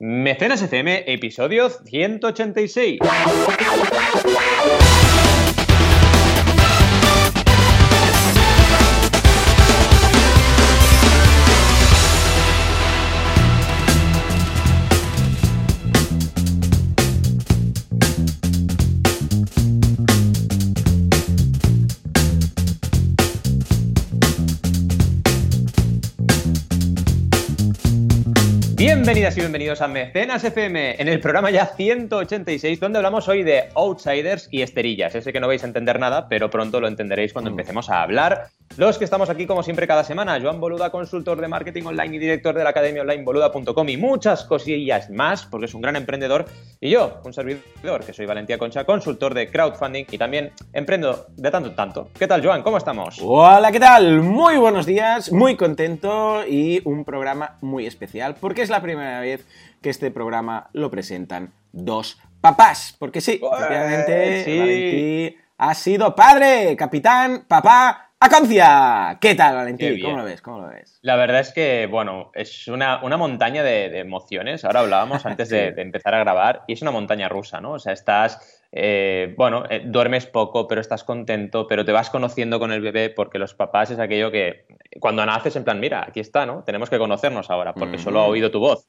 Mecenas FM, episodio 186. Bienvenidas y bienvenidos a Mecenas FM, en el programa ya 186, donde hablamos hoy de outsiders y esterillas. Ese que no vais a entender nada, pero pronto lo entenderéis cuando empecemos a hablar. Los que estamos aquí, como siempre, cada semana, Joan Boluda, consultor de marketing online y director de la academia online boluda.com y muchas cosillas más, porque es un gran emprendedor. Y yo, un servidor, que soy Valentía Concha, consultor de crowdfunding y también emprendo de tanto en tanto. ¿Qué tal, Joan? ¿Cómo estamos? Hola, ¿qué tal? Muy buenos días, muy contento y un programa muy especial, porque es la primera vez que este programa lo presentan dos papás. Porque sí, obviamente, sí. Valentín ha sido padre, capitán, papá, Aconcia. ¿Qué tal, Valentín? ¿Cómo lo ves? ¿Cómo lo ves? La verdad es que, bueno, es una, una montaña de, de emociones. Ahora hablábamos antes de, de empezar a grabar y es una montaña rusa, ¿no? O sea, estás, eh, bueno, eh, duermes poco, pero estás contento, pero te vas conociendo con el bebé porque los papás es aquello que cuando naces en plan, mira, aquí está, ¿no? Tenemos que conocernos ahora porque solo ha oído tu voz.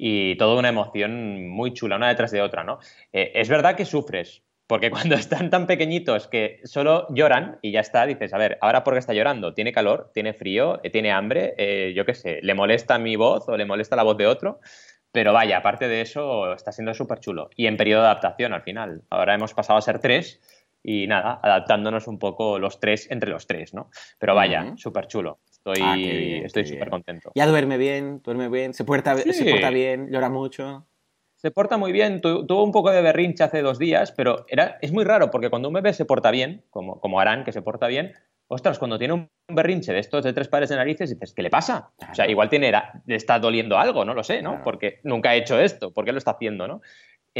Y toda una emoción muy chula, una detrás de otra, ¿no? Eh, es verdad que sufres, porque cuando están tan pequeñitos que solo lloran y ya está, dices, a ver, ¿ahora por qué está llorando? ¿Tiene calor? ¿Tiene frío? ¿Tiene hambre? Yo qué sé, ¿le molesta mi voz o le molesta la voz de otro? Pero vaya, aparte de eso, está siendo súper chulo. Y en periodo de adaptación al final. Ahora hemos pasado a ser tres y nada, adaptándonos un poco los tres entre los tres, ¿no? Pero vaya, Ujú. súper chulo. Estoy Ah, bien, estoy súper contento. Ya duerme bien, duerme bien, se porta, Sí. se porta bien, llora mucho. Se porta muy bien, tu- tuvo un poco de berrinche hace dos días, pero era, es muy raro porque cuando un bebé se porta bien, como, como Arán, que se porta bien, ostras, cuando tiene un berrinche de estos de tres pares de narices, dices, ¿qué le pasa? O sea, igual tiene, le está doliendo algo, no lo sé, ¿no? Claro. Porque nunca ha hecho esto, ¿por qué lo está haciendo, no?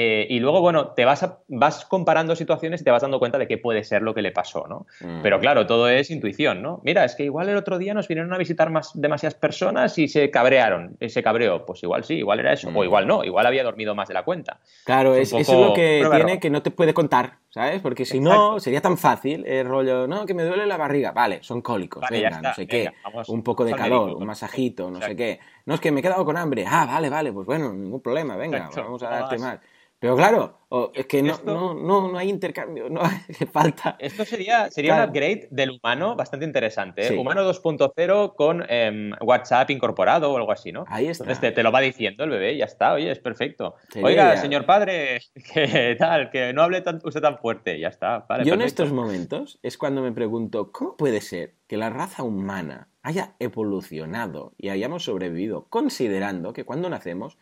Eh, y luego, bueno, te vas, a- vas comparando situaciones y te vas dando cuenta de qué puede ser lo que le pasó, ¿no? Mm. Pero claro, todo es intuición, ¿no? Mira, es que igual el otro día nos vinieron a visitar más, demasiadas personas y se cabrearon, y se cabreó. Pues igual sí, igual era eso, Mm. o igual no, igual había dormido más de la cuenta. Claro, Es es, eso es lo que tiene error. que no te puede contar, ¿sabes? Porque si no, sería tan fácil el rollo, no, que me duele la barriga. Vale, son cólicos, Vale, venga, está, no sé venga, qué. vamos, un poco de calor, médico, un masajito, no sé qué. No, es que me he quedado con hambre. Ah, vale, vale, pues bueno, ningún problema, venga, Exacto, vamos a darte más. Pero claro, es que no, Esto- no, no, no hay intercambio, no hace falta. Esto sería, sería Claro. un upgrade del humano bastante interesante. ¿eh? Sí. Humano 2.0 con em, WhatsApp incorporado o algo así, ¿no? Ahí está. Entonces te, te lo va diciendo el bebé ya está, oye, es perfecto. Sería Oiga, señor padre, que tal, que no hable tan, usted tan fuerte, ya está. Vale, Yo en estos momentos es cuando me pregunto, ¿cómo puede ser que la raza humana haya evolucionado y hayamos sobrevivido considerando que cuando nacemos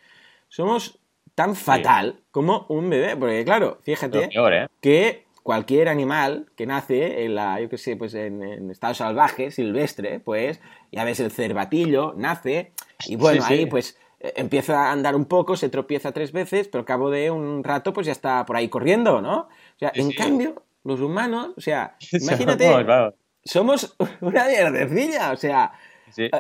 somos tan fatal como un bebé? Porque claro, fíjate peor, ¿eh? que cualquier animal que nace en la, yo qué sé, pues en, en estado salvaje, silvestre, pues ya ves el cervatillo, nace y bueno, Sí, sí. ahí pues eh, empieza a andar un poco, se tropieza tres veces, pero al cabo de un rato pues ya está por ahí corriendo, ¿no? O sea, Sí, en sí. cambio, los humanos, o sea, imagínate, somos una mierdecilla, o sea, Sí. eh,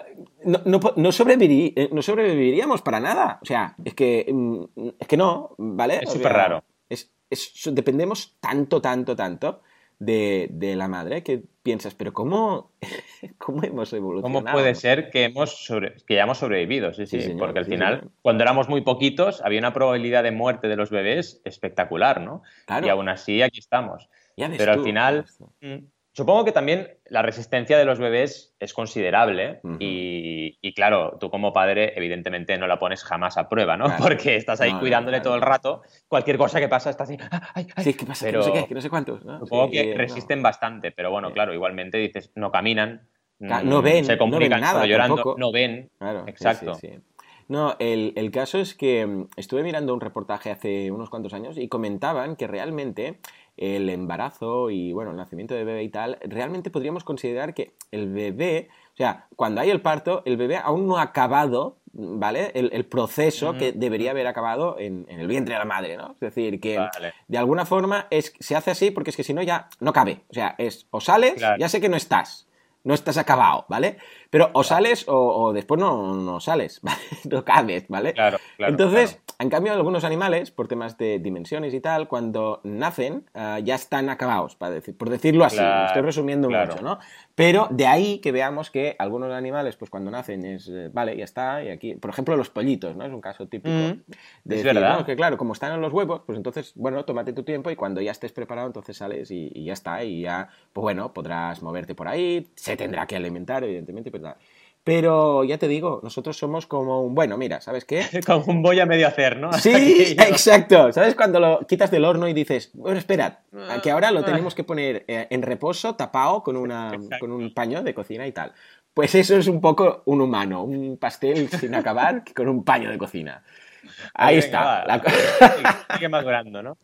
no, eh, no sobreviviríamos para nada. O sea, es que, mm, es que no, ¿vale? Es súper raro. es- es- dependemos tanto, tanto, tanto de, de la madre que piensas, pero ¿cómo, cómo hemos evolucionado? ¿Cómo puede ser que, hemos sobre- que hayamos sobrevivido? Sí, sí, Sí, señor, porque al sí, final, señor. cuando éramos muy poquitos, había una probabilidad de muerte de los bebés espectacular, ¿no? Claro. Y aún así aquí estamos. Ya ves Pero tú, al final, ya ves tú. Supongo que también la resistencia de los bebés es considerable y, y claro, tú como padre evidentemente no la pones jamás a prueba, ¿no? Claro. Porque estás ahí No, no, cuidándole todo el rato, cualquier cosa que pasa estás así, "Ah, ay, ay". Sí, ¿qué pasa? Pero Que no sé qué, que no sé cuántos. ¿no? supongo Sí, que no. resisten bastante, pero bueno, claro, igualmente dices, no caminan, mm, no ven, se no comunican ven nada llorando, tampoco. no ven, Claro, Exacto. sí, sí. No, el, el caso es que mm, estuve mirando un reportaje hace unos cuantos años y comentaban que realmente el embarazo y, bueno, el nacimiento de bebé y tal, realmente podríamos considerar que el bebé, o sea, cuando hay el parto, el bebé aún no ha acabado, ¿vale? El, el proceso que debería haber acabado en, en el vientre de la madre, ¿no? Es decir, que Vale. de alguna forma es, se hace así porque es que si no ya no cabe. O sea, es o sales, Claro. ya sé que no estás. No estás acabado, ¿vale? Pero o sales o, después no, no sales, ¿vale? No cabes, ¿vale? Claro, claro. Entonces, en cambio, algunos animales, por temas de dimensiones y tal, cuando nacen ah, ya están acabados, para decir, por decirlo así. estoy resumiendo mucho, ¿no? Pero de ahí que veamos que algunos animales, pues cuando nacen es, eh, vale, ya está, y aquí, por ejemplo, los pollitos, ¿no? Es un caso típico. Mm, de es verdad. que claro, como están en los huevos, pues entonces, bueno, tómate tu tiempo y cuando ya estés preparado, entonces sales y, y ya está, y ya, pues bueno, podrás moverte por ahí, se tendrá que alimentar, evidentemente, pero. Pero ya te digo, nosotros somos como un, bueno, mira, ¿sabes qué? como un voy a medio hacer, ¿no? Sí, exacto. ¿Sabes cuando lo quitas del horno y dices, bueno, espera, que ahora lo tenemos que poner eh, en reposo, tapado con, una, con un paño de cocina y tal? Pues eso es un poco un humano, un pastel sin acabar con un paño de cocina. Ahí está. La... Sigue madurando, ¿no?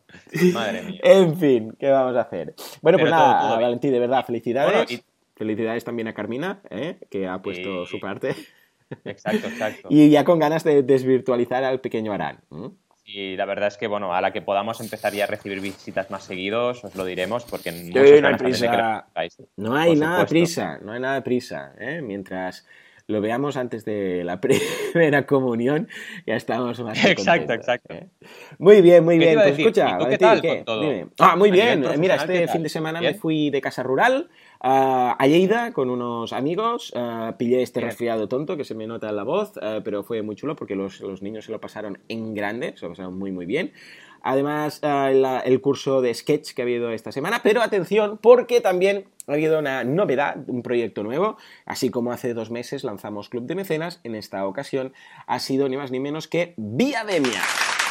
Madre mía. En fin, ¿qué vamos a hacer? Bueno, pues nada, Valentín, de verdad, felicidades. Felicidades también a Carmina, ¿eh? que ha puesto su parte. Exacto, exacto. y ya con ganas de desvirtualizar al pequeño Arán. Y la verdad es que, bueno, a la que podamos empezar ya a recibir visitas más seguidos, os lo diremos, porque no hay prisa. no hay nada de prisa, no hay nada de prisa. ¿eh? Mientras lo veamos antes de la primera comunión, ya estamos más Exacto, exacto. ¿eh? Muy bien, muy bien. Pues escucha, ¿qué tal Ah, muy bien. Mira, este fin de semana me fui de casa rural a Lleida con unos amigos. pillé este resfriado tonto que se me nota en la voz, pero fue muy chulo porque los, los, niños se lo pasaron en grande, se lo pasaron muy, muy bien. Además, el curso de sketch que ha habido esta semana, pero atención, porque también ha habido una novedad, un proyecto nuevo, así como hace dos meses lanzamos Club de Mecenas, en esta ocasión ha sido ni más ni menos que Viademia.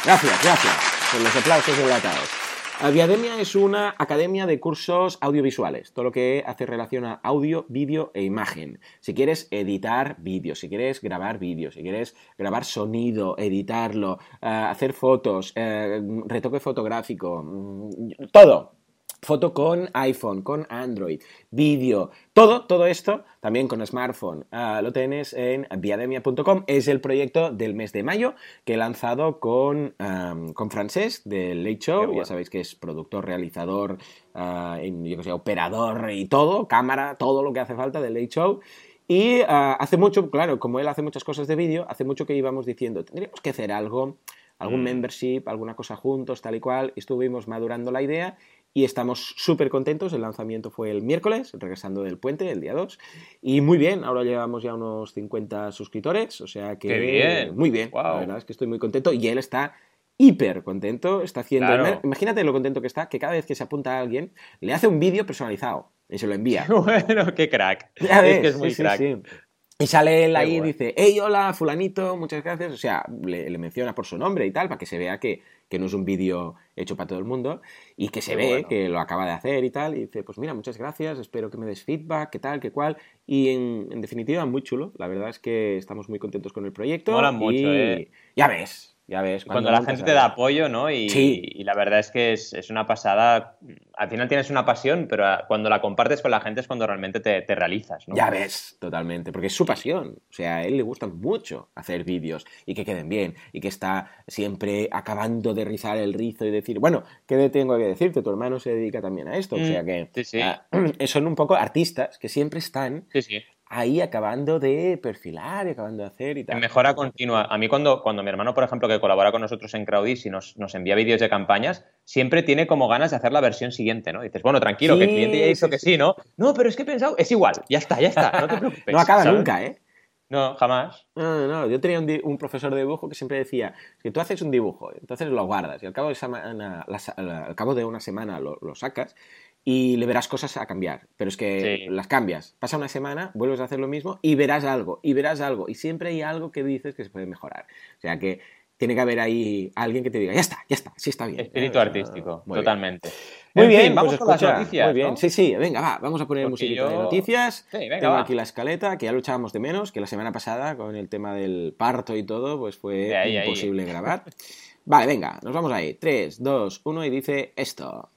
Gracias, gracias por los aplausos enlatados. Viademia es una academia de cursos audiovisuales, todo lo que hace relación a audio, vídeo e imagen. Si quieres editar vídeos, si quieres grabar vídeos, si quieres grabar sonido, editarlo, eh, hacer fotos, eh, retoque fotográfico, mm, todo, foto con iPhone, con Android, vídeo, todo, todo esto también con smartphone. Ah, lo tienes en viademia.com. Es el proyecto del mes de mayo que he lanzado con, con Francés del Late Show. Ya sabéis que es productor, realizador, uh, yo que sé, operador y todo, cámara, todo lo que hace falta del Late Show. Y ah, hace mucho, claro, como él hace muchas cosas de vídeo, hace mucho que íbamos diciendo, tendríamos que hacer algo algún mm. membership, alguna cosa juntos, tal y cual. Estuvimos madurando la idea y estamos súper contentos. El lanzamiento fue el miércoles, regresando del puente, el día 2. Y muy bien, ahora llevamos ya unos 50 suscriptores, o sea que... bien! Muy bien, la verdad es que estoy muy contento y él está hiper contento, está haciendo... Imagínate lo contento que está, que cada vez que se apunta a alguien, le hace un vídeo personalizado y se lo envía. bueno, qué crack. es que es muy crack. Y sale él ahí y dice, hey, hola, fulanito, muchas gracias. O sea, le, menciona por su nombre y tal, para que se vea que, no es un vídeo hecho para todo el mundo y que se ve que lo acaba de hacer y tal. Y dice, pues mira, muchas gracias, espero que me des feedback, qué tal, qué cual. Y en, definitiva, muy chulo. La verdad es que estamos muy contentos con el proyecto. Mola mucho, ¿eh? Ya ves, ya ves. Cuando, la gente te da apoyo, ¿no? Y, y la verdad es que es, es, una pasada. Al final tienes una pasión, pero cuando la compartes con la gente es cuando realmente te, te, realizas, ¿no? Ya ves, totalmente. Porque es su pasión. O sea, a él le gusta mucho hacer vídeos y que queden bien. Y que está siempre acabando de rizar el rizo y decir, bueno, ¿qué tengo que decirte? Tu hermano se dedica también a esto. o sea mm, que sí, sí. Ah, son un poco artistas que siempre están ahí acabando de perfilar y acabando de hacer y tal. Mejora continua. A mí cuando, cuando mi hermano, por ejemplo, que colabora con nosotros en Crowdis y nos, nos envía vídeos de campañas, siempre tiene como ganas de hacer la versión siguiente, ¿no? dices, bueno, tranquilo, que el cliente ya hizo que sí, ¿no? No, pero es que he pensado, es igual, ya está, ya está, no te preocupes. no acaba nunca, ¿eh? No, jamás. No, no, yo tenía un, profesor de dibujo que siempre decía que tú haces un dibujo, entonces lo guardas y al cabo de, semana, al cabo de una semana lo, lo sacas y le verás cosas a cambiar. Pero es que las cambias. Pasa una semana, vuelves a hacer lo mismo y verás algo, y verás algo. Y siempre hay algo que dices que se puede mejorar. O sea que tiene que haber ahí alguien que te diga, ya está, ya está, sí está bien. Espíritu artístico, totalmente. Muy bien, vamos pues con las noticias. Muy bien, sí, sí, venga, va, vamos a poner música de noticias. Sí, venga, Tengo aquí la escaleta, que ya luchábamos de menos, que la semana pasada con el tema del parto y todo, pues fue imposible grabar. Vale, venga, nos vamos ahí. 3, 2, 1 y dice esto.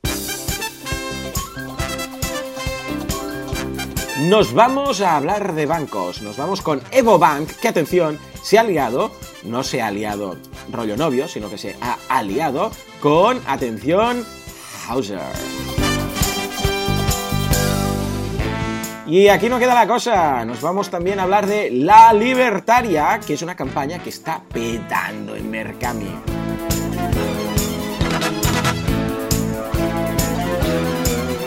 Nos vamos a hablar de bancos. Nos vamos con Evo Bank, que atención, se ha aliado, no se ha aliado rollo novio, sino que se ha aliado con, atención, Hauser. Y aquí no queda la cosa, nos vamos también a hablar de La Libertaria, que es una campaña que está petando en Mercami.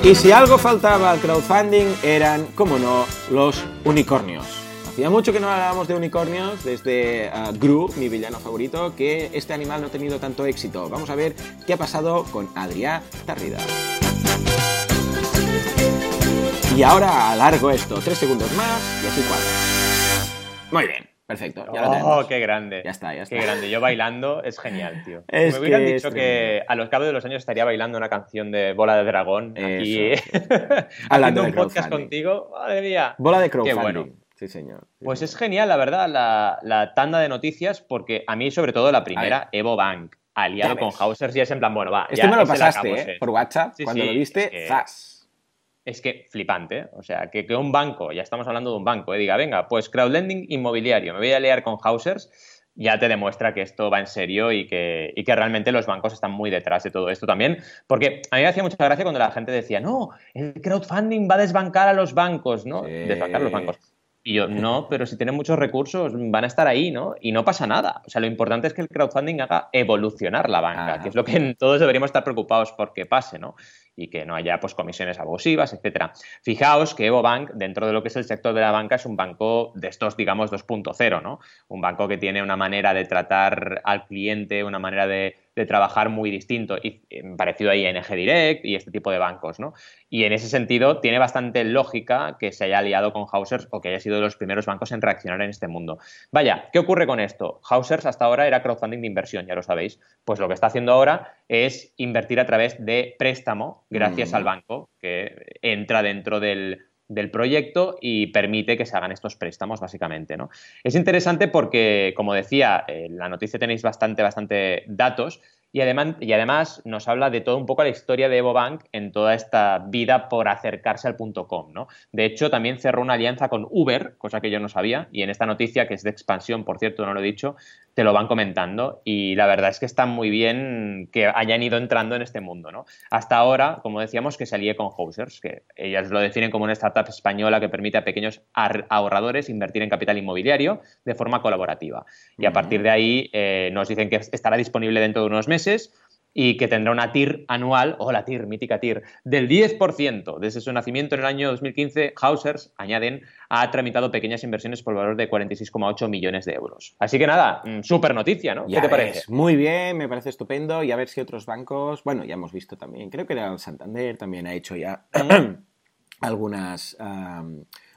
Y si algo faltaba al crowdfunding eran, como no, los unicornios. Hacía mucho que no hablábamos de unicornios desde uh, Gru, mi villano favorito, que este animal no ha tenido tanto éxito. Vamos a ver qué ha pasado con Adrià Tarrida. Y ahora alargo esto tres segundos más y así cuadra. Muy bien. Perfecto, ya lo tenemos. Oh, qué grande. Ya está, ya está. Qué grande. Yo bailando es genial, tío. Me hubieran dicho que a los cabos de los años estaría bailando una canción de Bola de Dragón aquí hablando un podcast contigo. Madre mía. Bola de crowdfunding. Qué bueno. Sí, señor. pues es genial, la verdad, la, tanda de noticias, porque a mí, sobre todo, la primera, Evo Bank, aliado con Hausers, y es en plan, bueno, va. Esto me lo pasaste, ¿eh? Por WhatsApp, cuando lo viste, ¡zas! Es que flipante. O sea, que, que, un banco, ya estamos hablando de un banco, eh, diga, venga, pues crowdlending inmobiliario, me voy a liar con Hausers, ya te demuestra que esto va en serio y que, y que realmente los bancos están muy detrás de todo esto también. Porque a mí me hacía mucha gracia cuando la gente decía, no, el crowdfunding va a desbancar a los bancos, ¿no? Desbancar a los bancos. Y yo, no, pero si tienen muchos recursos, van a estar ahí, ¿no? Y no pasa nada. O sea, lo importante es que el crowdfunding haga evolucionar la banca, que es lo que todos deberíamos estar preocupados por que pase, ¿no? Y que no haya pues, comisiones abusivas, etcétera. Fijaos que EvoBank, dentro de lo que es el sector de la banca, es un banco de estos, digamos, 2.0, ¿no? Un banco que tiene una manera de tratar al cliente, una manera de de trabajar muy distinto, y eh, parecido a ING Direct y este tipo de bancos, ¿no? Y en ese sentido tiene bastante lógica que se haya aliado con Hausers o que haya sido de los primeros bancos en reaccionar en este mundo. Vaya, ¿qué ocurre con esto? Hausers hasta ahora era crowdfunding de inversión, ya lo sabéis. Pues lo que está haciendo ahora es invertir a través de préstamo gracias al mm. banco que entra dentro del, del proyecto y permite que se hagan estos préstamos, básicamente. ¿no? Es interesante porque, como decía, en la noticia tenéis bastante, bastante datos y además, y además nos habla de todo un poco la historia de EvoBank en toda esta vida por acercarse al punto .com. ¿no? De hecho, también cerró una alianza con Uber, cosa que yo no sabía, y en esta noticia, que es de expansión, por cierto, no lo he dicho, te lo van comentando y la verdad es que está muy bien que hayan ido entrando en este mundo. ¿no? Hasta ahora, como decíamos, que se alíe con Housers, que ellas lo definen como una startup española que permite a pequeños ahorradores invertir en capital inmobiliario de forma colaborativa. Y a partir de ahí eh, nos dicen que estará disponible dentro de unos meses y que tendrá una TIR anual, o la TIR, mítica TIR, del 10%. Desde su nacimiento en el año 2015, Hausers, añaden, ha tramitado pequeñas inversiones por valor de 46,8 millones de euros. Así que nada, mm, súper noticia, ¿no? ¿Qué te parece? Muy bien, me parece estupendo. Y a ver si otros bancos, bueno, ya hemos visto también, creo que era el Santander, también ha hecho ya algunas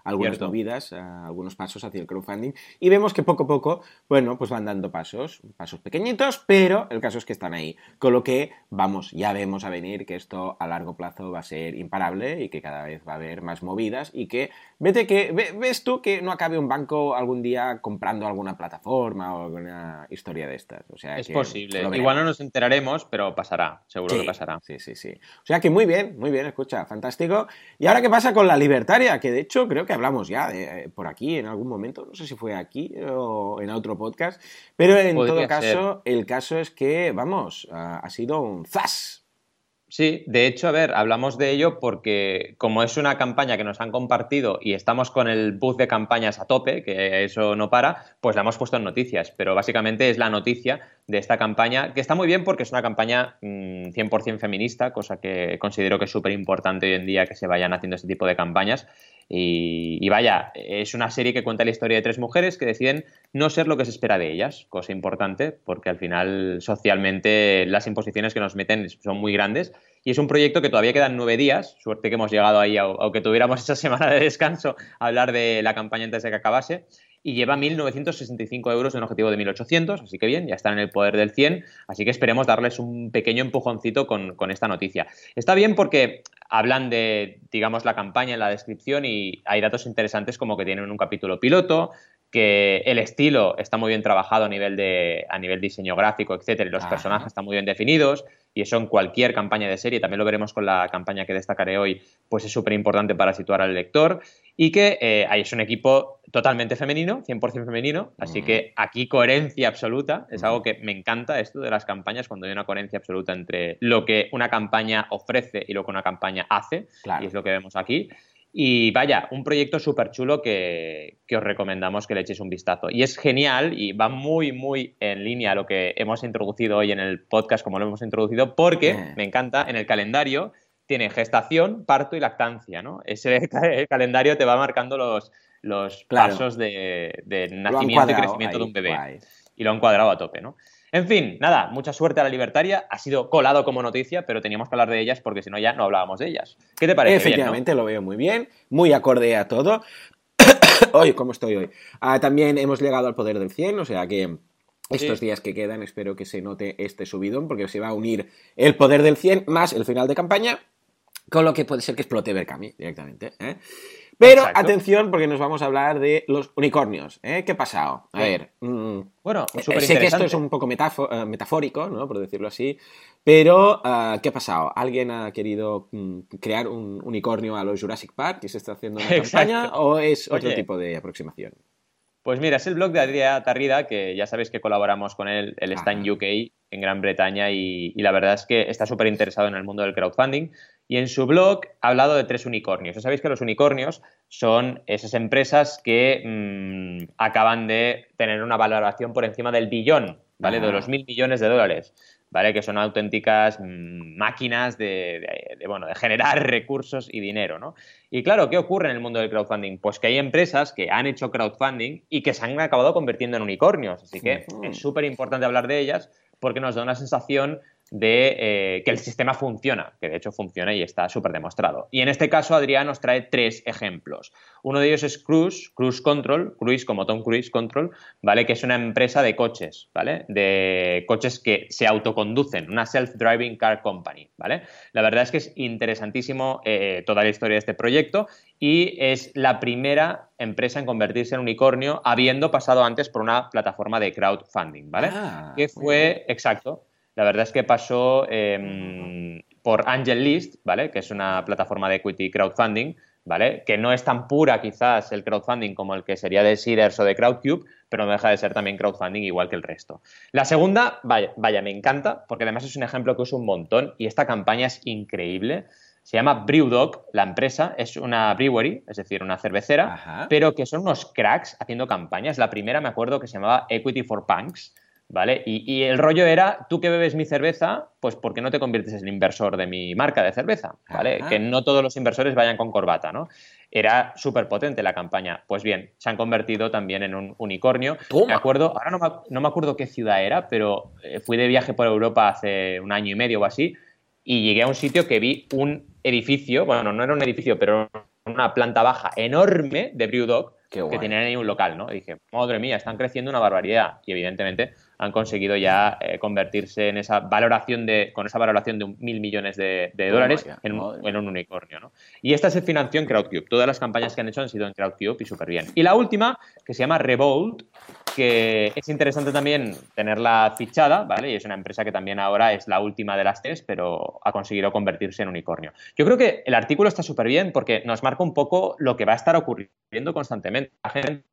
algunas movidas, algunos pasos hacia el crowdfunding y vemos que poco a poco, bueno, pues van dando pasos, pasos pequeñitos, pero el caso es que están ahí. Con lo que, vamos, ya vemos a venir que esto a largo plazo va a ser imparable y que cada vez va a haber más movidas y que, vete que, ves tú que no acabe un banco algún día comprando alguna plataforma o alguna historia de estas. O sea, es posible. Igual no nos enteraremos, pero pasará, seguro que pasará. Sí, sí, sí. O sea que muy bien, muy bien, escucha, fantástico. ¿Y ahora qué pasa con la libertaria? Que de hecho creo que hablamos ya de, eh, por aquí en algún momento, no sé si fue aquí o en otro podcast, pero en todo caso, el caso es que, vamos, ha sido un zas Sí, de hecho, a ver, hablamos de ello porque como es una campaña que nos han compartido y estamos con el buzz de campañas a tope, que eso no para, pues la hemos puesto en noticias. Pero básicamente es la noticia de esta campaña, que está muy bien porque es una campaña 100% mm, feminista, cosa que considero que es súper importante hoy en día que se vayan haciendo este tipo de campañas. Y, vaya, es una serie que cuenta la historia de tres mujeres que deciden no ser lo que se espera de ellas, cosa importante, porque al final socialmente las imposiciones que nos meten son muy grandes. Y es un proyecto que todavía quedan nueve días, suerte que hemos llegado ahí, aunque tuviéramos esa semana de descanso, a hablar de la campaña antes de que acabase y lleva 1.965 euros de un objetivo de 1.800, así que bien, ya están en el poder del 100, así que esperemos darles un pequeño empujoncito con, con, esta noticia. Está bien porque hablan de, digamos, la campaña en la descripción y hay datos interesantes como que tienen un capítulo piloto, que el estilo está muy bien trabajado a nivel de a nivel diseño gráfico, etcétera, y los personajes están muy bien definidos, y eso en cualquier campaña de serie, también lo veremos con la campaña que destacaré hoy, pues es súper importante para situar al lector, y que eh, es un equipo totalmente femenino, 100% femenino, así que aquí coherencia absoluta, es algo que me encanta esto de las campañas, cuando hay una coherencia absoluta entre lo que una campaña ofrece y lo que una campaña hace, y es lo que vemos aquí. Y vaya, un proyecto súper chulo que, os recomendamos que le echéis un vistazo. Y es genial y va muy, muy en línea a lo que hemos introducido hoy en el podcast, como lo hemos introducido, porque me encanta, en el calendario tiene gestación, parto y lactancia, ¿no? Ese calendario te va marcando los, los pasos de, nacimiento y crecimiento de un bebé. Y lo han cuadrado a tope, ¿no? En fin, nada, mucha suerte a la libertaria. Ha sido colado como noticia, pero teníamos que hablar de ellas porque si no ya no hablábamos de ellas. ¿Qué te parece? Efectivamente, lo veo muy bien, muy acorde a todo. hoy, ¿cómo estoy hoy? Ah, también hemos llegado al poder del 100, o sea que estos días que quedan espero que se note este subidón porque se va a unir el poder del 100 más el final de campaña, con lo que puede ser que explote Berkami directamente. ¿eh? Pero atención, porque nos vamos a hablar de los unicornios. ¿eh? ¿Qué ha pasado? A ver. Mm, bueno, eh, sé que esto es un poco eh, metafórico, ¿no? Por decirlo así. Pero, ah, ¿qué ha pasado? ¿Alguien ha querido mm, crear un unicornio a los Jurassic Park y se está haciendo una campaña? ¿O es otro tipo de aproximación? Pues mira, es el blog de Adrià Tarrida, que ya sabéis que colaboramos con él. Él está en UK, en Gran Bretaña, y, la verdad es que está súper interesado en el mundo del crowdfunding. Y en su blog ha hablado de tres unicornios. Ya sabéis que los unicornios son esas empresas que mm, acaban de tener una valoración por encima del billón, ¿vale? De los mil millones de dólares. ¿Vale? Que son auténticas mm, máquinas de, bueno, de generar recursos y dinero, ¿no? Y claro, ¿qué ocurre en el mundo del crowdfunding? Pues que hay empresas que han hecho crowdfunding y que se han acabado convirtiendo en unicornios. Así que es súper importante hablar de ellas porque nos da una sensación de eh, que el sistema funciona, que de hecho funciona y está súper demostrado. Y en este caso, Adrián nos trae tres ejemplos. Uno de ellos es Cruise, Cruise Control, Cruise como Tom Cruise Control, ¿vale? Que es una empresa de coches, ¿vale? De coches que se autoconducen, una self-driving car company, ¿vale? La verdad es que es interesantísimo eh, toda la historia de este proyecto y es la primera empresa en convertirse en unicornio habiendo pasado antes por una plataforma de crowdfunding, ¿vale? Ah, que fue, exacto, la verdad es que pasó em, por Angel List, ¿vale? Que es una plataforma de equity crowdfunding, ¿vale? Que no es tan pura quizás el crowdfunding como el que sería de Seeders o de Crowdcube, pero no deja de ser también crowdfunding igual que el resto. La segunda, vaya, vaya, me encanta, porque además es un ejemplo que uso un montón y esta campaña es increíble. Se llama Brewdog, la empresa, es una brewery, es decir, una cervecera, pero que son unos cracks haciendo campañas. La primera me acuerdo que se llamaba Equity for Punks, ¿vale? Y, el rollo era, tú que bebes mi cerveza, pues ¿por qué no te conviertes en inversor de mi marca de cerveza? ¿Vale? Que no todos los inversores vayan con corbata, ¿no? Era súper potente la campaña. Pues bien, se han convertido también en un unicornio. Me acuerdo, ahora no me, acuerdo qué ciudad era, pero eh, fui de viaje por Europa hace un año y medio o así, y llegué a un sitio que vi un edificio, bueno, no era un edificio, pero una planta baja enorme de Brewdog, que tenían ahí un local, ¿no? Y dije, madre mía, están creciendo una barbaridad. Y evidentemente han conseguido ya eh, convertirse en esa valoración de, con esa valoración de un mil millones de, oh dólares en, un unicornio. ¿no? Y esta se financió en Crowdcube. Todas las campañas que han hecho han sido en Crowdcube y súper bien. Y la última, que se llama Revolt, que es interesante también tenerla fichada, ¿vale? Y es una empresa que también ahora es la última de las tres, pero ha conseguido convertirse en unicornio. Yo creo que el artículo está súper bien porque nos marca un poco lo que va a estar ocurriendo constantemente. La gente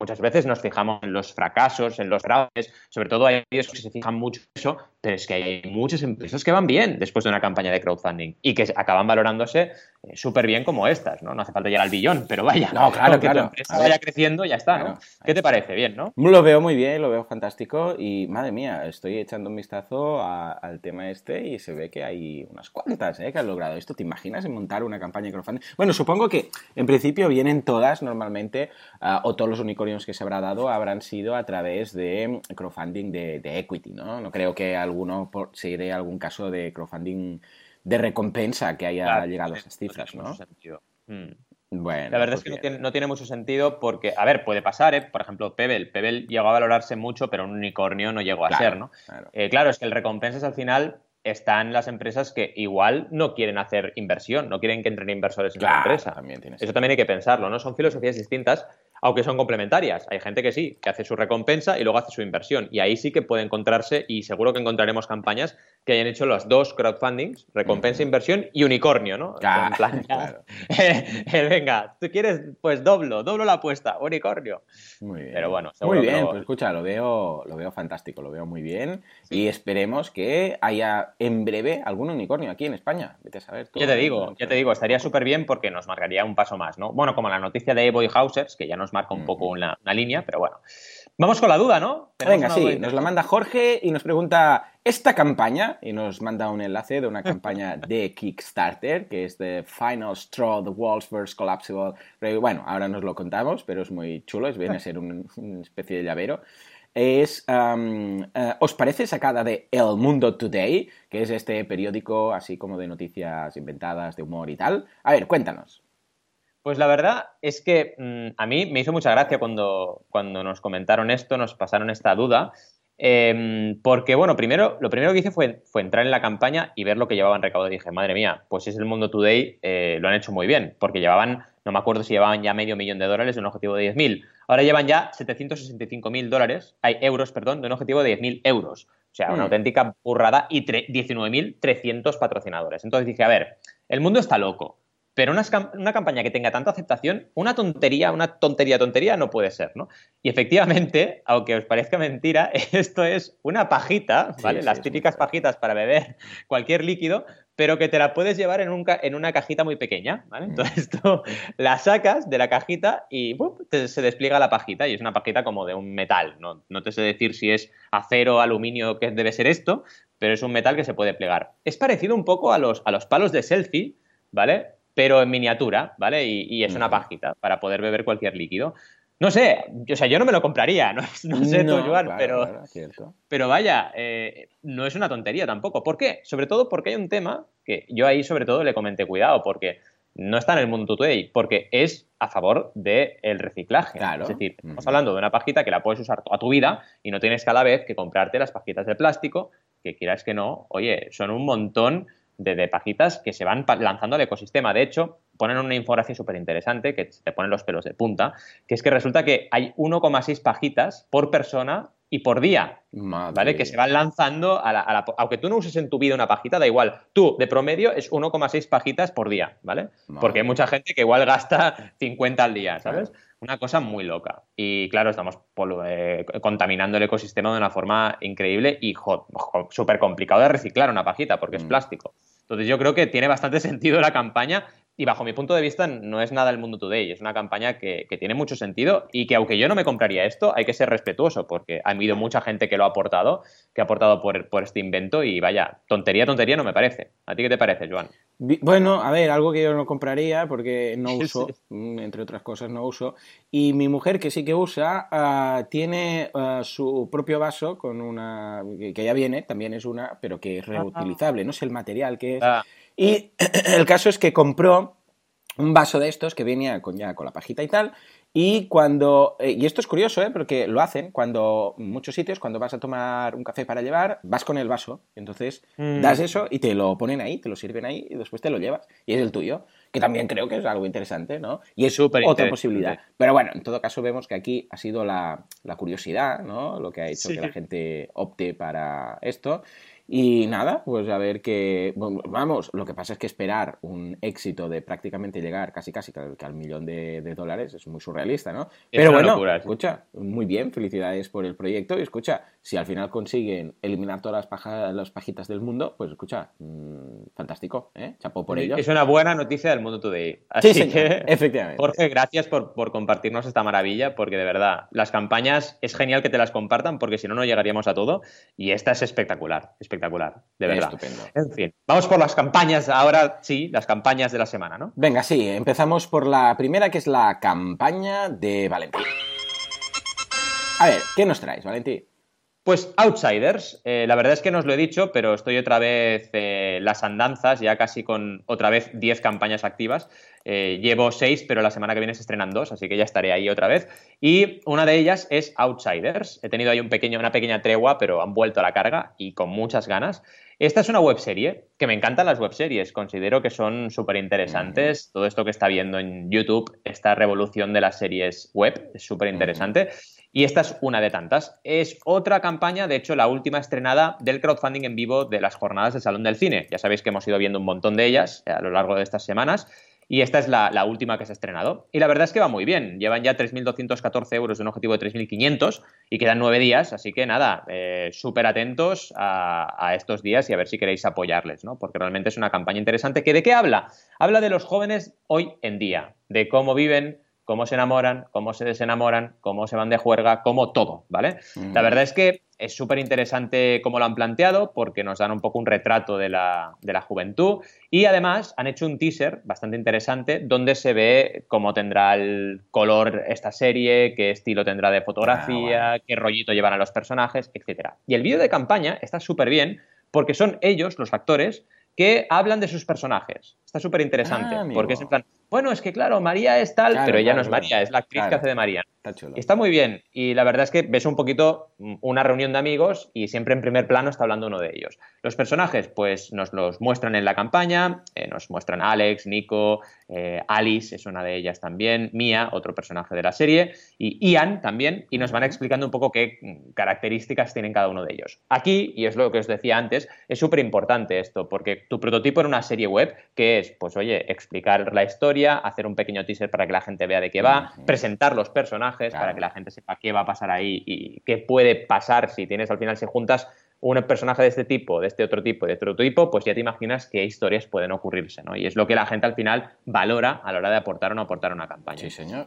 Muchas veces nos fijamos en los fracasos, en los fraudes, sobre todo hay ellos que se fijan mucho en eso, pero es que hay muchas empresas que van bien después de una campaña de crowdfunding y que acaban valorándose eh, súper bien como estas, ¿no? No hace falta llegar al billón, pero vaya, no, claro, que claro. tu empresa vaya creciendo, ya está, ¿no? ¿Qué te parece? Bien, ¿no? Lo veo muy bien, lo veo fantástico y, madre mía, estoy echando un vistazo al tema este y se ve que hay unas cuantas ¿eh? que han logrado esto. ¿Te imaginas en montar una campaña de crowdfunding? Bueno, supongo que en principio vienen todas normalmente, ah, o todos los unicornios que se habrá dado habrán sido a través de crowdfunding de, equity, ¿no? No creo que alguno se dé algún caso de crowdfunding de recompensa que haya llegado a esas cifras, ¿no? Hmm. Bueno, la verdad es pues que no tiene, mucho sentido porque, a ver, puede pasar, ¿eh? Por ejemplo, Pebble. Pebble llegó a valorarse mucho, pero un unicornio no llegó a ser, ¿no? Eh, claro. es que el recompensas al final están las empresas que igual no quieren hacer inversión, no quieren que entren inversores en la empresa. Eso también hay que pensarlo, ¿no? Son filosofías distintas. Aunque son complementarias. Hay gente que sí, que hace su recompensa y luego hace su inversión. Y ahí sí que puede encontrarse, y seguro que encontraremos campañas que hayan hecho los dos crowdfundings, recompensa, inversión y unicornio, ¿no? Claro, venga, tú quieres, pues doblo, doblo la apuesta, unicornio. Muy bien. Pero bueno, muy bien, pues escucha, lo veo, lo veo fantástico, lo veo muy bien. Y esperemos que haya en breve algún unicornio aquí en España. Vete a saber. ya te digo, ya te digo, estaría súper bien porque nos marcaría un paso más, ¿no? Bueno, como la noticia de Evo y Hausers, que ya nos marca un poco una, línea, pero bueno. Vamos con la duda, ¿no? Venga, sí, nos la manda Jorge y nos pregunta esta campaña, y nos manda un enlace de una campaña de Kickstarter, que es de Final Straw, The Walls First Collapsible. Bueno, ahora nos lo contamos, pero es muy chulo, es, viene a ser una especie de llavero es, eh, ¿os parece sacada de El Mundo Today, que es este periódico así como de noticias inventadas, de humor y tal? A ver, cuéntanos. Pues la verdad es que mm, a mí me hizo mucha gracia cuando, cuando nos comentaron esto, nos pasaron esta duda, em, porque bueno, primero, lo primero que hice fue, fue, entrar en la campaña y ver lo que llevaban recaudado. Y dije, madre mía, pues es el Mundo Today, eh, lo han hecho muy bien, porque llevaban, no me acuerdo si llevaban ya medio millón de dólares de un objetivo de 10.000. Ahora llevan ya 765.000 dólares, hay euros, perdón, de un objetivo de 10.000 euros. O sea, una mm. auténtica burrada y 19.300 patrocinadores. Entonces dije, a ver, el mundo está loco. Pero una, campaña que tenga tanta aceptación, una tontería, una tontería, tontería no puede ser, ¿no? Y efectivamente, aunque os parezca mentira, esto es una pajita, ¿vale? Las típicas pajitas para beber cualquier líquido, pero que te la puedes llevar en, un en una cajita muy pequeña, ¿vale? Mm. Entonces tú la sacas de la cajita y se despliega la pajita y es una pajita como de un metal, ¿no? no te sé decir si es acero, aluminio, que debe ser esto, pero es un metal que se puede plegar. Es parecido un poco a los, a los palos de selfie, ¿vale? Pero en miniatura, ¿vale? Y, es una pajita para poder beber cualquier líquido. No sé, o sea, yo no me lo compraría, no, no sé tú, Joan, pero, pero vaya, eh, no es una tontería tampoco. ¿Por qué? Sobre todo porque hay un tema que yo ahí sobre todo le comenté cuidado, porque no está en el mundo today, porque es a favor del reciclaje. Es decir, estamos hablando de una pajita que la puedes usar toda tu vida y no tienes cada vez que comprarte las pajitas de plástico, que quieras que no, oye, son un montón de, pajitas que se van lanzando al ecosistema. De hecho, ponen una infografía súper interesante que te ponen los pelos de punta, que es que resulta que hay 1,6 pajitas por persona y por día, ¿vale? Que se van lanzando, a la, aunque tú no uses en tu vida una pajita, da igual, tú de promedio es 1,6 pajitas por día, ¿vale? Porque hay mucha gente que igual gasta 50 al día, ¿sabes? Una cosa muy loca. Y claro, estamos eh, contaminando el ecosistema de una forma increíble y súper complicado de reciclar una pajita porque es mm. plástico. Entonces yo creo que tiene bastante sentido la campaña y bajo mi punto de vista no es nada el mundo today, es una campaña que, tiene mucho sentido y que aunque yo no me compraría esto, hay que ser respetuoso porque ha habido mucha gente que lo ha aportado, que ha aportado por, por este invento y vaya, tontería, tontería no me parece. ¿A ti qué te parece, Joan? Bueno, a ver, algo que yo no compraría porque no uso, mm, entre otras cosas no uso, y mi mujer que sí que usa, ah, tiene ah, su propio vaso con una, que ya viene, también es una, pero que es reutilizable, no sé el material que es. Ah. Y el caso es que compró un vaso de estos que venía con, ya con la pajita y tal. Y cuando. Eh, y esto es curioso, ¿eh? Porque lo hacen cuando. En muchos sitios, cuando vas a tomar un café para llevar, vas con el vaso. Entonces, mm. das eso y te lo ponen ahí, te lo sirven ahí y después te lo llevas. Y es el tuyo. Que también creo que es algo interesante, ¿no? Y es otra posibilidad. Pero bueno, en todo caso, vemos que aquí ha sido la, curiosidad, ¿no? Lo que ha hecho que la gente opte para esto. Y nada, pues a ver que, vamos, lo que pasa es que esperar un éxito de prácticamente llegar casi casi al, millón de, dólares es muy surrealista, ¿no? Pero bueno, escucha, muy bien, felicidades por el proyecto y escucha, si al final consiguen eliminar todas las, pajas, las pajitas del mundo, pues escucha, mm, fantástico, ¿eh? Chapó por ello. Es una buena noticia del mundo today. Así sí, que, efectivamente. Jorge, gracias por, por compartirnos esta maravilla, porque de verdad, las campañas es genial que te las compartan, porque si no, no llegaríamos a todo, y esta es espectacular espectacular, de verdad. Estupendo. En fin, vamos por las campañas, ahora sí, las campañas de la semana, ¿no? Venga, sí, empezamos por la primera, que es la campaña de Valentín. A ver, ¿qué nos traes, Valentín? Pues Outsiders, eh, la verdad es que no os lo he dicho, pero estoy otra vez eh, las andanzas, ya casi con otra vez 10 campañas activas. Eh, llevo 6, pero la semana que viene se estrenan 2, así que ya estaré ahí otra vez. Y una de ellas es Outsiders. He tenido ahí un pequeño, una pequeña tregua, pero han vuelto a la carga y con muchas ganas. Esta es una webserie, que me encantan las webseries, considero que son súper interesantes. Todo esto que está viendo en YouTube, esta revolución de las series web, es súper interesante. Y esta es una de tantas. Es otra campaña, de hecho, la última estrenada del crowdfunding en vivo de las jornadas del Salón del Cine. Ya sabéis que hemos ido viendo un montón de ellas a lo largo de estas semanas. Y esta es la, última que se ha estrenado. Y la verdad es que va muy bien. Llevan ya 3.214 euros de un objetivo de 3.500 y quedan nueve días. Así que nada, eh, súper atentos a, a, estos días y a ver si queréis apoyarles, ¿no? Porque realmente es una campaña interesante. ¿Que ¿De qué habla? Habla de los jóvenes hoy en día, de cómo viven, cómo se enamoran, cómo se desenamoran, cómo se van de juerga, cómo todo, ¿vale? La verdad es que es súper interesante cómo lo han planteado porque nos dan un poco un retrato de la, juventud y además han hecho un teaser bastante interesante donde se ve cómo tendrá el color esta serie, qué estilo tendrá de fotografía, ah, qué rollito llevan a los personajes, etc. Y el vídeo de campaña está súper bien porque son ellos, los actores, que hablan de sus personajes. Está súper interesante ah, porque es en plan, bueno, es que claro, María es tal, pero ella no es María, es la actriz que hace de María. Está, muy bien y la verdad es que ves un poquito una reunión de amigos y siempre en primer plano está hablando uno de ellos. Los personajes, pues nos los muestran en la campaña, eh, nos muestran Alex, Nico, eh, Alice es una de ellas también, Mia, otro personaje de la serie, y Ian también, y nos van explicando un poco qué características tienen cada uno de ellos. Aquí, y es lo que os decía antes, es súper importante esto, porque tu prototipo en una serie web, que es, pues oye, explicar la historia, hacer un pequeño teaser para que la gente vea de qué va, presentar los personajes, para que la gente sepa qué va a pasar ahí y qué puede pasar si tienes al final, si juntas un personaje de este tipo, de este otro tipo de este otro tipo, pues ya te imaginas qué historias pueden ocurrirse, ¿no? Y es lo que la gente al final valora a la hora de aportar o no aportar una campaña. Sí, señor.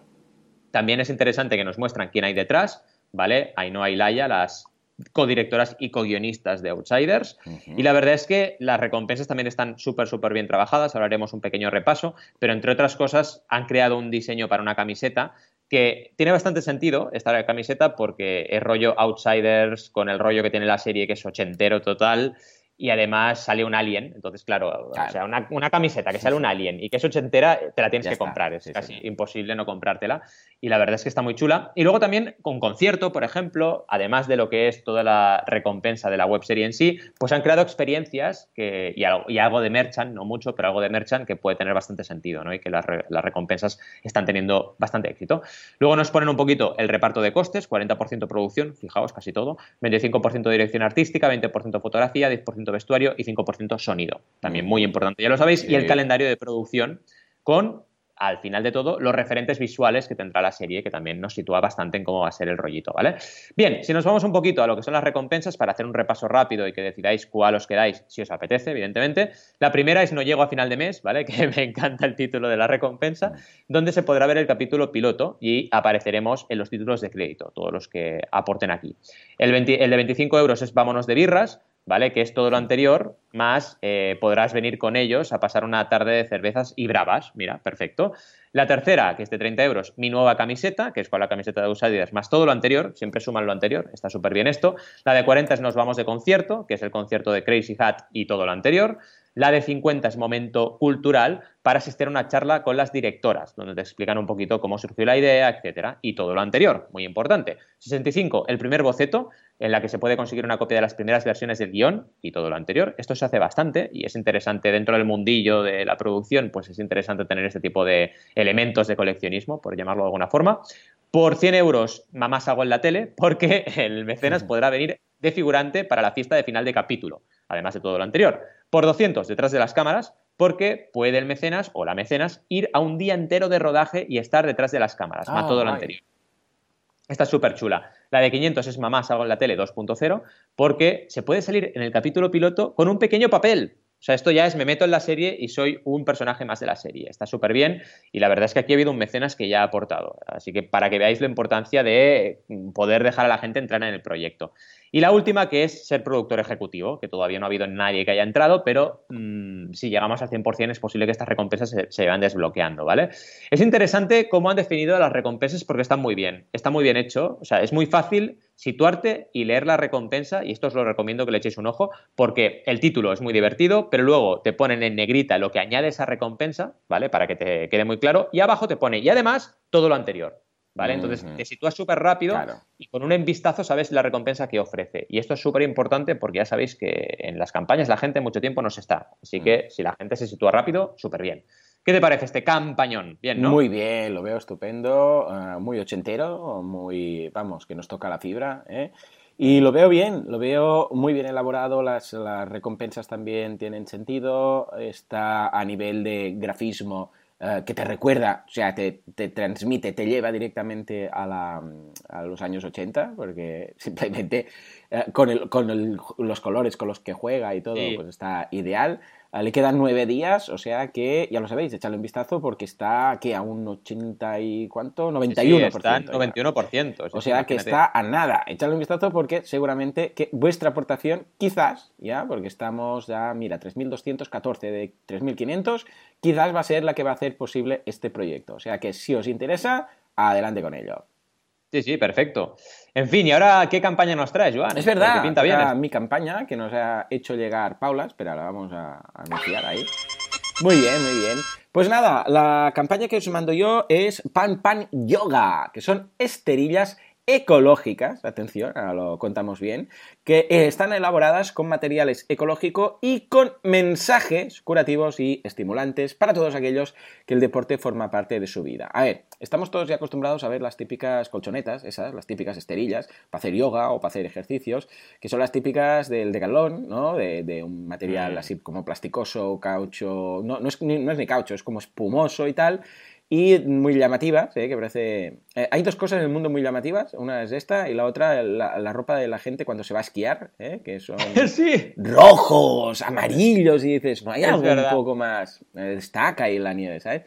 También es interesante que nos muestran quién hay detrás, ¿vale? Ainhoa y Laia, las codirectoras y co-guionistas de Outsiders. Y la verdad es que las recompensas también están súper, súper bien trabajadas. Ahora haremos un pequeño repaso, pero entre otras cosas han creado un diseño para una camiseta que tiene bastante sentido esta camiseta porque es rollo Outsiders con el rollo que tiene la serie que es ochentero total y además sale un alien. Entonces, claro, o sea, una, camiseta que sale un alien y que es ochentera, te la tienes que comprar. Es casi imposible no comprártela. Y la verdad es que está muy chula. Y luego también con concierto, por ejemplo, además de lo que es toda la recompensa de la web serie en sí, pues han creado experiencias que, y, algo, y algo de merchant, no mucho, pero algo de merchant que puede tener bastante sentido, ¿no? Y que las, las recompensas están teniendo bastante éxito. Luego nos ponen un poquito el reparto de costes, 40% producción, fijaos, casi todo, 25% dirección artística, 20% fotografía, 10% vestuario y 5% sonido. También muy importante, ya lo sabéis. Y el calendario de producción con al final de todo, los referentes visuales que tendrá la serie, que también nos sitúa bastante en cómo va a ser el rollito, ¿vale? Bien, si nos vamos un poquito a lo que son las recompensas, para hacer un repaso rápido y que decidáis cuál os quedáis, si os apetece, evidentemente. La primera es No llego a final de mes, ¿vale? Que me encanta el título de la recompensa, donde se podrá ver el capítulo piloto y apareceremos en los títulos de crédito, todos los que aporten aquí. El, el de 25 euros es Vámonos de birras, ¿vale? Que es todo lo anterior, más eh, podrás venir con ellos a pasar una tarde de cervezas y bravas. Mira, perfecto. La tercera, que es de 30 euros, mi nueva camiseta, que es con la camiseta de Outsiders, más todo lo anterior, siempre suman lo anterior, está súper bien esto. La de 40 es Nos vamos de concierto, que es el concierto de Crazy Hat y todo lo anterior. La de 50 es momento cultural para asistir a una charla con las directoras, donde te explican un poquito cómo surgió la idea, etcétera, y todo lo anterior, muy importante. 65, el primer boceto, en la que se puede conseguir una copia de las primeras versiones del guion y todo lo anterior. Esto se hace bastante y es interesante dentro del mundillo de la producción, pues es interesante tener este tipo de elementos de coleccionismo, por llamarlo de alguna forma. Por 100 euros, mamás hago en la tele, porque el mecenas podrá venir de figurante para la fiesta de final de capítulo, además de todo lo anterior. Por 200, detrás de las cámaras, porque puede el mecenas o la mecenas ir a un día entero de rodaje y estar detrás de las cámaras, más todo lo anterior. Esta es súper chula. La de 500 es Mamá, salgo en la tele 2.0, porque se puede salir en el capítulo piloto con un pequeño papel. O sea, esto ya es, me meto en la serie y soy un personaje más de la serie. Está súper bien y la verdad es que aquí ha habido un mecenas que ya ha aportado. Así que para que veáis la importancia de poder dejar a la gente entrar en el proyecto. Y la última, que es ser productor ejecutivo, que todavía no ha habido nadie que haya entrado, pero mm, si llegamos al 100% es posible que estas recompensas se, se vayan desbloqueando, ¿vale? Es interesante cómo han definido las recompensas porque están muy bien, está muy bien hecho, o sea, es muy fácil situarte y leer la recompensa, y esto os lo recomiendo que le echéis un ojo, porque el título es muy divertido, pero luego te ponen en negrita lo que añade esa recompensa, ¿vale? Para que te quede muy claro, y abajo te pone, y además, todo lo anterior. ¿Vale? Entonces te sitúas súper rápido y con un vistazo sabes la recompensa que ofrece. Y esto es súper importante porque ya sabéis que en las campañas la gente mucho tiempo no se está. Así que si la gente se sitúa rápido, súper bien. ¿Qué te parece este campañón? Bien, ¿no? Muy bien, lo veo estupendo, uh, muy ochentero, muy, vamos, que nos toca la fibra, ¿eh? Y lo veo bien, lo veo muy bien elaborado, las, las recompensas también tienen sentido, está a nivel de grafismo eh, que te recuerda, o sea, te, te, transmite, te lleva directamente a, la, a los años 80, porque simplemente eh, con, el, con el, los colores con los que juega y todo, sí. pues está ideal. Le quedan nueve días, o sea que, ya lo sabéis, echadle un vistazo porque está aquí a un 80 y cuánto, 91%. Sí, está en 91%. O sea que está a nada. Echadle un vistazo porque seguramente que vuestra aportación, quizás, ya, porque estamos ya, mira, 3.214 de 3.500, quizás va a ser la que va a hacer posible este proyecto. O sea que si os interesa, adelante con ello. Sí, sí, perfecto. En fin, ¿y ahora qué campaña nos traes, Joan? Es verdad, pinta bien mi campaña que nos ha hecho llegar Paula, espera, la vamos a anunciar ahí. Muy bien, muy bien. Pues nada, la campaña que os mando yo es Pan Pan Yoga, que son esterillas ecológicas, atención, ahora lo contamos bien, que están elaboradas con materiales ecológicos y con mensajes curativos y estimulantes para todos aquellos que el deporte forma parte de su vida. A ver, estamos todos ya acostumbrados a ver las típicas colchonetas, esas, las típicas esterillas, para hacer yoga o para hacer ejercicios, que son las típicas del decalón, ¿no? De, de un material así como plasticoso, caucho, no, no, es, no es ni caucho, es como espumoso y tal, y muy llamativas, ¿eh? que parece... Eh, hay dos cosas en el mundo muy llamativas, una es esta y la otra la, la ropa de la gente cuando se va a esquiar, ¿eh? que son sí. rojos, amarillos y dices, no hay algo un poco más, eh, destaca ahí la nieve, ¿sabes?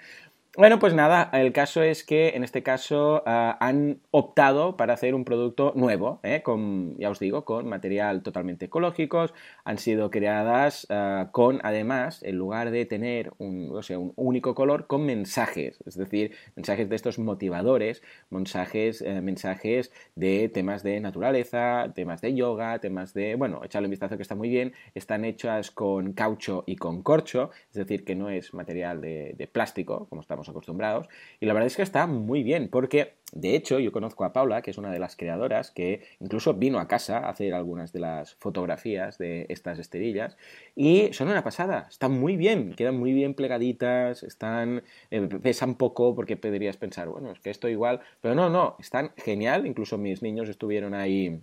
Bueno, pues nada, el caso es que en este caso uh, han optado para hacer un producto nuevo, ¿eh? con, ya os digo, con material totalmente ecológico, han sido creadas uh, con, además, en lugar de tener un, o sea, un único color, con mensajes, es decir, mensajes de estos motivadores, mensajes, eh, mensajes de temas de naturaleza, temas de yoga, temas de, bueno, echarle un vistazo que está muy bien, están hechas con caucho y con corcho, es decir, que no es material de plástico, como estamos acostumbrados. Y la verdad es que está muy bien, porque de hecho yo conozco a Paula, que es una de las creadoras, que incluso vino a casa a hacer algunas de las fotografías de estas esterillas. Y son una pasada, están muy bien, quedan muy bien plegaditas, están eh, pesan poco, porque podrías pensar, bueno, es que esto igual, pero no, no, están genial, incluso mis niños estuvieron ahí.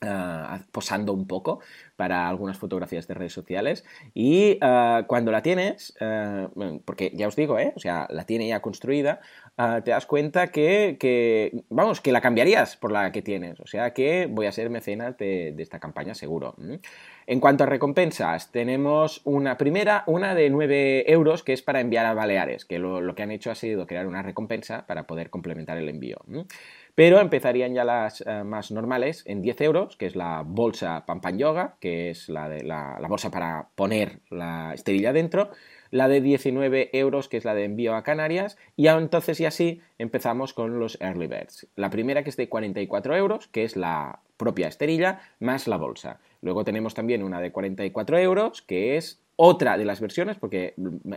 Uh, posando un poco para algunas fotografías de redes sociales y uh, cuando la tienes, uh, porque ya os digo, ¿eh? o sea, la tiene ya construida, te das cuenta que, que, vamos, que la cambiarías por la que tienes, o sea que voy a ser mecenas de, esta campaña seguro. En cuanto a recompensas, tenemos una primera, una de 9 euros que es para enviar a Baleares, que lo que han hecho ha sido crear una recompensa para poder complementar el envío. Pero empezarían ya las uh, más normales en 10 euros, que es la bolsa Pampan Yoga, que es la, de, la, bolsa para poner la esterilla dentro, la de 19 euros, que es la de envío a Canarias, y entonces y así empezamos con los Early Birds. La primera que es de 44 euros, que es la propia esterilla, más la bolsa. Luego tenemos también una de 44 euros, que es otra de las versiones, porque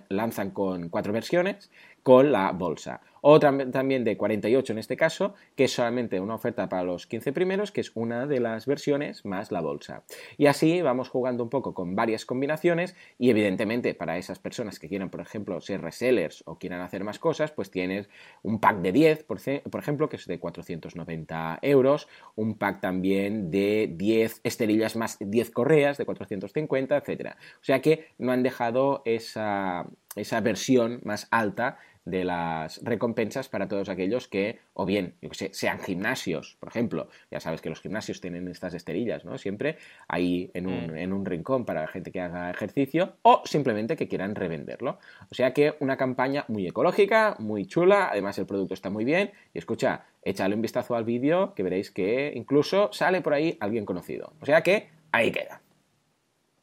lanzan con cuatro versiones, con la bolsa. Otra también de 48 en este caso, que es solamente una oferta para los 15 primeros, que es una de las versiones más la bolsa. Y así vamos jugando un poco con varias combinaciones y evidentemente para esas personas que quieran, por ejemplo, ser resellers o quieran hacer más cosas, pues tienes un pack de 10, por, ejemplo, que es de 490 euros, un pack también de 10 esterillas más 10 correas de 450, etc. O sea que no han dejado esa, esa versión más alta de las recompensas para todos aquellos que, o bien, yo que sé, sean gimnasios, por ejemplo. Ya sabes que los gimnasios tienen estas esterillas, ¿no? Siempre ahí en un, mm. en un rincón para la gente que haga ejercicio o simplemente que quieran revenderlo. O sea que una campaña muy ecológica, muy chula, además el producto está muy bien y escucha, échale un vistazo al vídeo que veréis que incluso sale por ahí alguien conocido. O sea que ahí queda.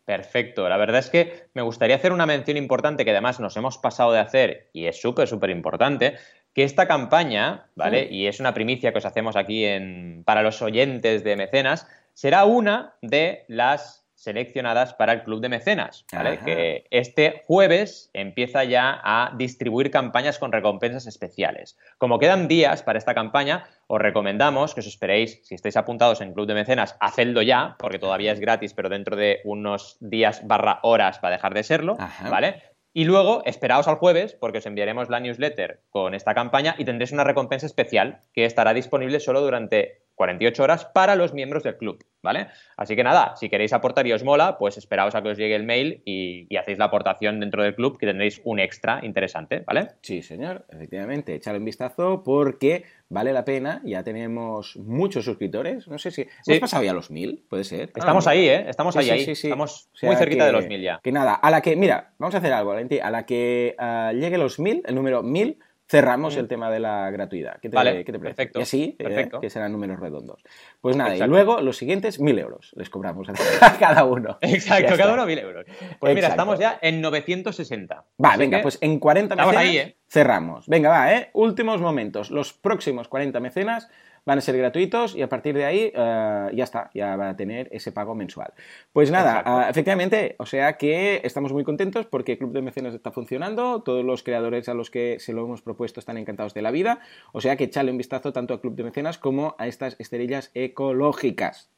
Perfecto. La verdad es que me gustaría hacer una mención importante que además nos hemos pasado de hacer y es súper, súper importante, que esta campaña, ¿vale? Y es una primicia que os hacemos aquí en, para los oyentes de mecenas, será una de las seleccionadas para el Club de Mecenas, ¿vale? Que este jueves empieza ya a distribuir campañas con recompensas especiales. Como quedan días para esta campaña, os recomendamos que os esperéis, si estáis apuntados en Club de Mecenas, hacedlo ya, porque todavía es gratis, pero dentro de unos días barra horas va a dejar de serlo, ¿vale? Y luego esperaos al jueves porque os enviaremos la newsletter con esta campaña y tendréis una recompensa especial que estará disponible solo durante 48 horas para los miembros del club, ¿vale? Así que nada, si queréis aportar y os mola, pues esperaos a que os llegue el mail y, hacéis la aportación dentro del club que tendréis un extra interesante, ¿vale? Sí, señor, efectivamente, echadle un vistazo porque vale la pena, ya tenemos muchos suscriptores, no sé si... ¿Hemos pasado ya los mil? ¿Puede ser? Estamos ah, ahí, ¿eh? Estamos ahí, ahí. Estamos muy cerquita de los mil ya. Que nada, a la que, mira, vamos a hacer algo, Valentí, a la que uh, llegue los mil, el número mil, cerramos el tema de la gratuidad. ¿Qué te, vale, ¿qué te parece? Perfecto, y así, eh, que serán números redondos. Pues nada, y luego los siguientes, mil euros les cobramos a cada uno. Exacto, cada uno mil euros. Pues mira, estamos ya en 960. Va, venga, pues en 40 mecenas ahí, ¿eh? cerramos. Venga, va, ¿eh? Últimos momentos. Los próximos 40 mecenas van a ser gratuitos y a partir de ahí eh, ya está, ya va a tener ese pago mensual. Pues nada, ah, efectivamente, o sea que estamos muy contentos porque el Club de Mecenas está funcionando, todos los creadores a los que se lo hemos propuesto están encantados de la vida, o sea que echale un vistazo tanto al Club de Mecenas como a estas esterillas ecológicas.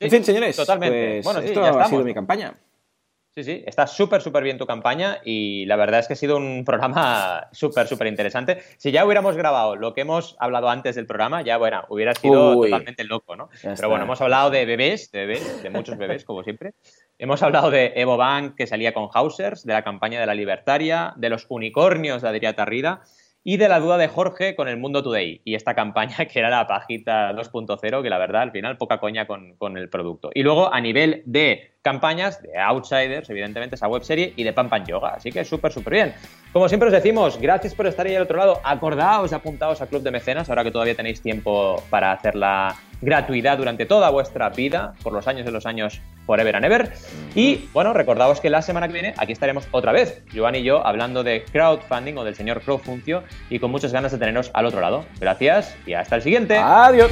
en fin, señores, totalmente. Pues bueno, esto ha sido mi campaña. Sí, sí, está súper, súper bien tu campaña y la verdad es que ha sido un programa súper, súper interesante. Si ya hubiéramos grabado lo que hemos hablado antes del programa, ya, bueno, hubiera sido totalmente loco, ¿no? Pero bueno, hemos hablado de bebés, de bebés, de muchos bebés, como siempre. Hemos hablado de Evo Bank, que salía con Hausers, de la campaña de la libertaria, de los unicornios de Adrià Tarrida y de la duda de Jorge con el Mundo Today y esta campaña que era la pajita 2.0, que la verdad al final poca coña con, con, el producto. Y luego a nivel de campañas, de Outsiders, evidentemente esa webserie, y de Pampan Yoga, así que súper, súper bien. Como siempre os decimos, gracias por estar ahí al otro lado. Acordaos, apuntaos al Club de Mecenas, ahora que todavía tenéis tiempo para hacer la gratuidad durante toda vuestra vida, por los años de los años forever and ever. Y bueno, recordaos que la semana que viene aquí estaremos otra vez, Joan y yo, hablando de crowdfunding o del señor Crowdfuncio y con muchas ganas de teneros al otro lado. Gracias y hasta el siguiente. Adiós.